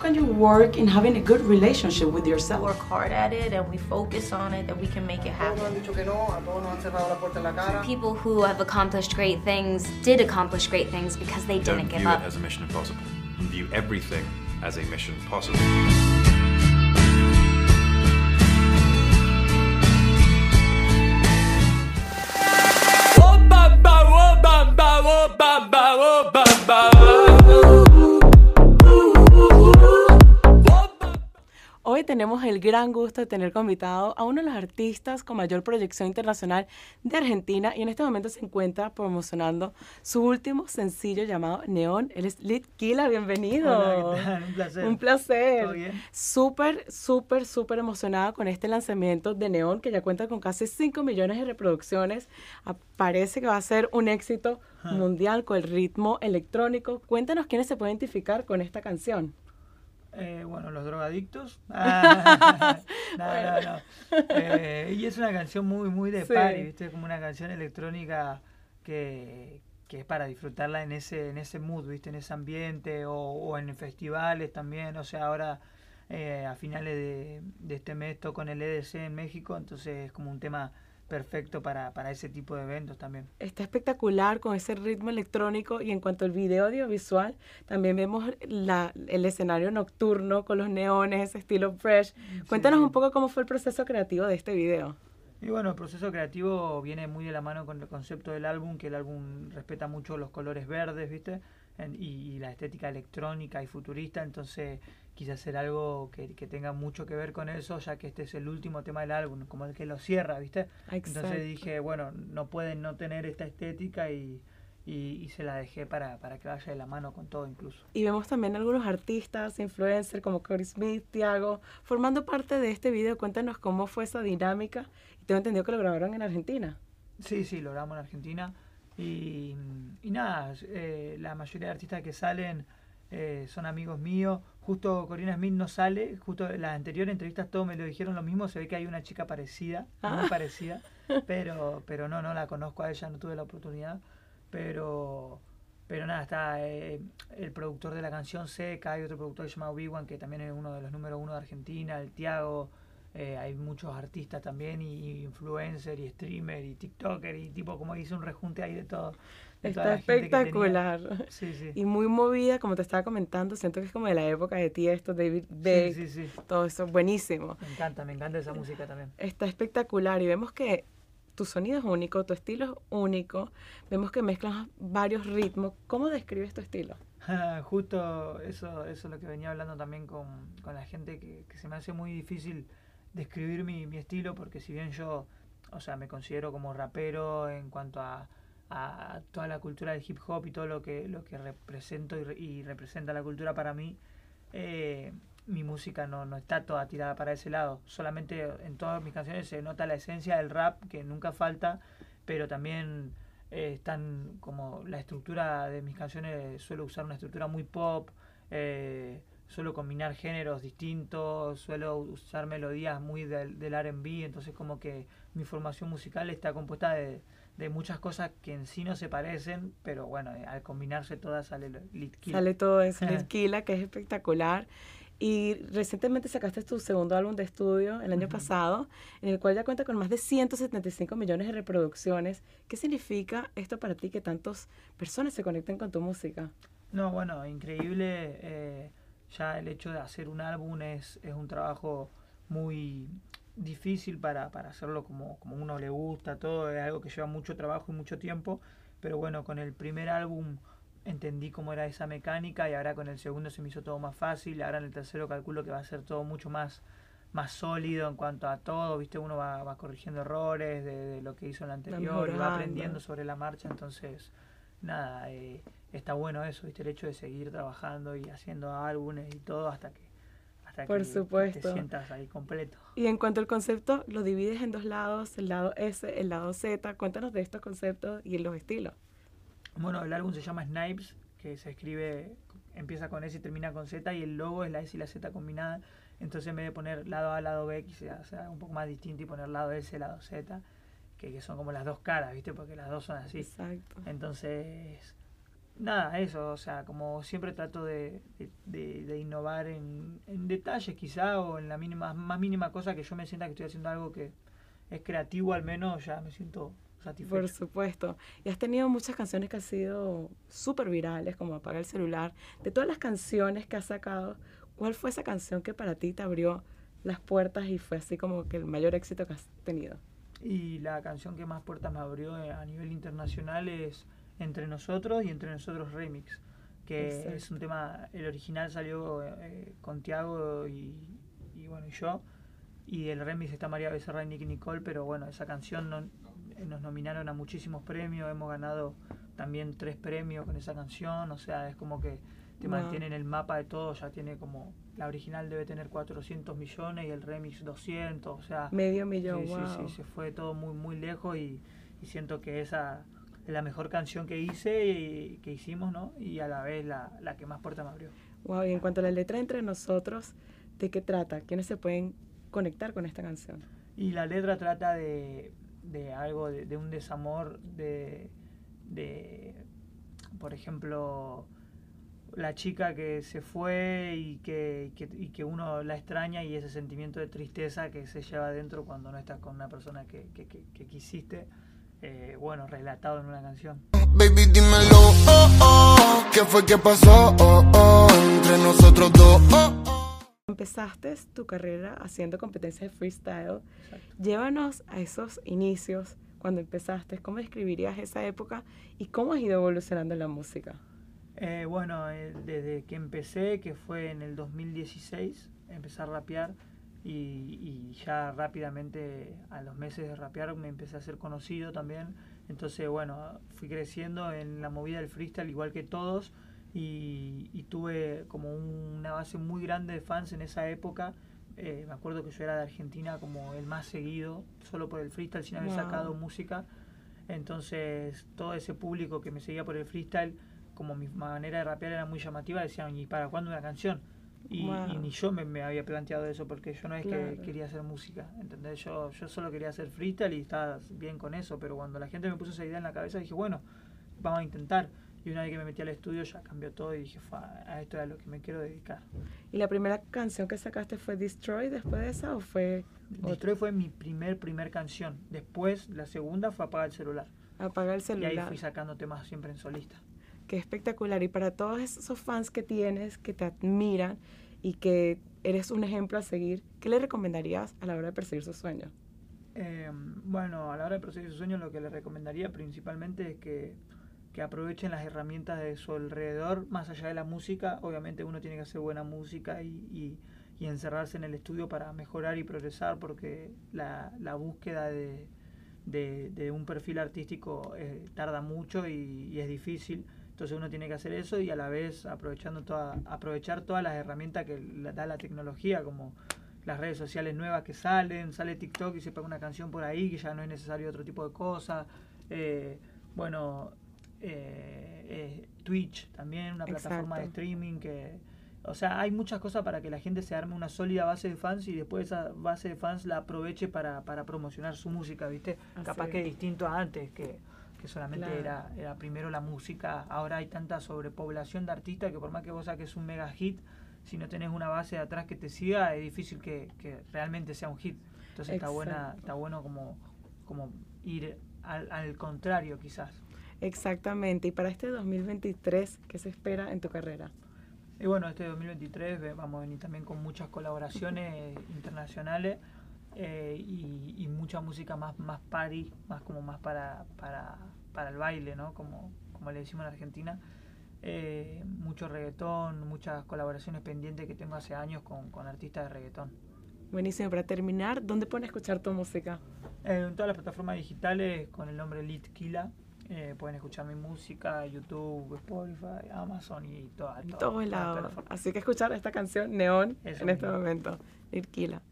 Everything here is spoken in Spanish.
can you work in having a good relationship with yourself? Work hard at it and we focus on it, that we can make it happen. People who have accomplished great things did accomplish great things because they Don't didn't give view up. it as a mission impossible. View everything as a mission possible. Tenemos el gran gusto de tener invitado a uno de los artistas con mayor proyección internacional de Argentina y en este momento se encuentra promocionando su último sencillo llamado Neón. Él es Lit Kila, bienvenido. Hola, ¿qué tal? Un placer. Un placer. ¿Todo bien? Súper, súper, súper emocionada con este lanzamiento de Neón que ya cuenta con casi 5 millones de reproducciones. Ah, Parece que va a ser un éxito mundial con el ritmo electrónico. Cuéntanos quiénes se pueden identificar con esta canción. Eh, bueno, los drogadictos. Ah, no, no, no. Eh, y es una canción muy, muy de Sí. party, ¿viste? Como una canción electrónica que, que es para disfrutarla en ese, en ese mood, ¿viste? En ese ambiente o, o en festivales también. O sea, ahora eh, a finales de, de este mes toco en el EDC en México, entonces es como un tema perfecto para, para ese tipo de eventos también. Está espectacular con ese ritmo electrónico y en cuanto al video audiovisual, también vemos la, el escenario nocturno con los neones, ese estilo fresh. Cuéntanos sí. un poco cómo fue el proceso creativo de este video. Y bueno, el proceso creativo viene muy de la mano con el concepto del álbum, que el álbum respeta mucho los colores verdes, ¿viste? En- y, y la estética electrónica y futurista, entonces quise hacer algo que, que tenga mucho que ver con eso, ya que este es el último tema del álbum, como el que lo cierra, ¿viste? Exacto. Entonces dije, bueno, no pueden no tener esta estética y, y, y se la dejé para, para que vaya de la mano con todo incluso. Y vemos también algunos artistas, influencers como Corey Smith, Tiago, formando parte de este video. Cuéntanos cómo fue esa dinámica. Y tengo entendido que lo grabaron en Argentina. Sí, sí, lo grabamos en Argentina. Y, y nada, eh, la mayoría de artistas que salen eh, son amigos míos. Justo Corina Smith no sale, justo en las anteriores entrevistas todos me lo dijeron lo mismo. Se ve que hay una chica parecida, muy Ah. parecida, pero, pero no, no la conozco a ella, no tuve la oportunidad. Pero, pero nada, está eh, el productor de la canción Seca, hay otro productor que se llama Obi-Wan, que también es uno de los número uno de Argentina, el Tiago. Eh, hay muchos artistas también, y, y influencer, y streamer, y tiktoker, y tipo, como dice, un rejunte ahí de todo. de Está espectacular. Sí, sí. Y muy movida, como te estaba comentando. Siento que es como de la época de Tiesto, David Beck, sí, sí, sí. todo eso. Buenísimo. Me encanta, me encanta esa música también. Está espectacular y vemos que tu sonido es único, tu estilo es único. Vemos que mezclas varios ritmos. ¿Cómo describes tu estilo? Justo eso, eso es lo que venía hablando también con, con la gente, que, que se me hace muy difícil describir mi, mi estilo, porque si bien yo, o sea, me considero como rapero en cuanto a, a toda la cultura del hip hop y todo lo que, lo que represento y, re- y representa la cultura para mí, eh, mi música no, no está toda tirada para ese lado. Solamente en todas mis canciones se nota la esencia del rap, que nunca falta, pero también eh, están como la estructura de mis canciones, suelo usar una estructura muy pop, eh, suelo combinar géneros distintos, suelo usar melodías muy del, del RB, entonces como que mi formación musical está compuesta de, de muchas cosas que en sí no se parecen, pero bueno, eh, al combinarse todas sale lo- Lit Kill. Sale todo eso, Litquila, que es espectacular. Y recientemente sacaste tu segundo álbum de estudio el año pasado, en el cual ya cuenta con más de 175 millones de reproducciones. ¿Qué significa esto para ti que tantas personas se conecten con tu música? No, bueno, increíble. eh, ya el hecho de hacer un álbum es, es un trabajo muy difícil para, para hacerlo como, como uno le gusta, todo. Es algo que lleva mucho trabajo y mucho tiempo. Pero bueno, con el primer álbum entendí cómo era esa mecánica y ahora con el segundo se me hizo todo más fácil. Ahora en el tercero calculo que va a ser todo mucho más más sólido en cuanto a todo, viste, uno va, va corrigiendo errores de, de lo que hizo en el anterior y va aprendiendo sobre la marcha, entonces nada, eh, está bueno eso, ¿viste? El hecho de seguir trabajando y haciendo álbumes y todo hasta que, hasta Por que supuesto. te sientas ahí completo. Y en cuanto al concepto, lo divides en dos lados, el lado S, el lado Z. Cuéntanos de estos conceptos y los estilos. Bueno, el álbum se llama Snipes, que se escribe, empieza con S y termina con Z, y el logo es la S y la Z combinada. Entonces, en vez de poner lado A, lado B, quise hacer un poco más distinto y poner lado S, lado Z, que, que son como las dos caras, ¿viste? Porque las dos son así. Exacto. Entonces, nada, eso, o sea, como siempre trato de, de- de- de innovar en, en detalles quizá o en la mínima, más mínima cosa que yo me sienta que estoy haciendo algo que es creativo al menos, ya me siento satisfecho. Por supuesto. Y has tenido muchas canciones que han sido súper virales, como Apaga el celular. De todas las canciones que has sacado, ¿cuál fue esa canción que para ti te abrió las puertas y fue así como que el mayor éxito que has tenido? Y la canción que más puertas me abrió eh, a nivel internacional es Entre Nosotros y Entre Nosotros Remix, que Exacto. es un tema, el original salió eh, con Tiago y, y bueno, y yo, y el remix está María Becerra y Nicky Nicole, pero bueno, esa canción no- eh, nos nominaron a muchísimos premios, hemos ganado también tres premios con esa canción, o sea, es como que te Wow. mantiene en el mapa de todo, ya tiene como, la original debe tener 400 millones y el remix 200, o sea... Medio millón, Sí, wow. sí, sí, se fue todo muy, muy lejos y, y siento que esa la mejor canción que hice y que hicimos, ¿no? Y a la vez la, la que más puerta me abrió. Wow, y en cuanto a la letra entre nosotros, ¿de qué trata? ¿Quiénes se pueden conectar con esta canción? Y la letra trata de, de algo, de, de un desamor, de, de, por ejemplo, la chica que se fue y que, que- y que uno la extraña y ese sentimiento de tristeza que se lleva adentro cuando no estás con una persona que- que quisiste, eh, bueno, relatado en una canción. Baby, dímelo, oh, oh. ¿Qué fue que pasó? Oh, oh. Entre nosotros dos, oh, oh. Empezaste tu carrera haciendo competencias de freestyle. Exacto. Llévanos a esos inicios, cuando empezaste, ¿cómo describirías esa época y cómo has ido evolucionando en la música? Eh, bueno, eh, desde que empecé, que fue en el 2016, empecé a rapear y, y ya rápidamente a los meses de rapear me empecé a ser conocido también. Entonces, bueno, fui creciendo en la movida del freestyle igual que todos y, y tuve como un- una base muy grande de fans en esa época. Eh, me acuerdo que yo era de Argentina como el más seguido, solo por el freestyle, sin haber Wow. sacado música. Entonces, todo ese público que me seguía por el freestyle, como mi manera de rapear era muy llamativa, decían, ¿y para cuándo una canción? Y, Wow. y ni yo me, me había planteado eso, porque yo no es Claro. que quería hacer música, ¿entendés? Yo, yo solo quería hacer freestyle y estaba bien con eso, pero cuando la gente me puso esa idea en la cabeza, dije, bueno, vamos a intentar. Y una vez que me metí al estudio ya cambió todo y dije, "Fua, a esto es a lo que me quiero dedicar. ¿Y la primera canción que sacaste fue Destroy después de esa o fue? Destroy fue mi primer, primer canción. Después, la segunda fue Apaga el celular. Apaga el Y ahí celular? fui sacando temas siempre en solista. Qué espectacular. Y para todos esos fans que tienes, que te admiran y que eres un ejemplo a seguir, ¿qué le recomendarías a la hora de perseguir sus sueños? Eh, bueno, a la hora de perseguir sus sueños, lo que les recomendaría principalmente es que, que aprovechen las herramientas de su alrededor, más allá de la música. Obviamente uno tiene que hacer buena música y, y- y encerrarse en el estudio para mejorar y progresar, porque la, la búsqueda de, de- de un perfil artístico eh, tarda mucho y, y es difícil. Entonces uno tiene que hacer eso y a la vez aprovechando toda, aprovechar todas las herramientas que da la tecnología, como las redes sociales nuevas que salen, sale TikTok y se pega una canción por ahí que ya no es necesario otro tipo de cosas. Eh, bueno, eh, eh, Twitch también, una plataforma de streaming que... O sea, hay muchas cosas para que la gente se arme una sólida base de fans y después esa base de fans la aproveche para, para promocionar su música, ¿viste? Así Capaz es. que distinto a antes, que, que solamente Claro. era, era primero la música. Ahora hay tanta sobrepoblación de artistas que por más que vos saques un mega hit, si no tenés una base de atrás que te siga, es difícil que, que realmente sea un hit. Entonces está buena, está bueno como, como ir al, al contrario quizás. Exactamente. Y para este 2023, ¿qué se espera en tu carrera? Y bueno, este 2023 ve- vamos a venir también con muchas colaboraciones internacionales eh, y, y mucha música más, más party, más como más para, para, para el baile, ¿no? Como, como le decimos en Argentina. Eh, mucho reggaetón, muchas colaboraciones pendientes que tengo hace años con, con artistas de reggaetón. Buenísimo. Para terminar, ¿dónde pueden escuchar tu música? Eh, en todas las plataformas digitales con el nombre Litkila. Eh, pueden escuchar mi música, YouTube, Spotify, Amazon y todas En todas todos lados. Así que escuchar esta canción, Neón, en este momento. Irquila.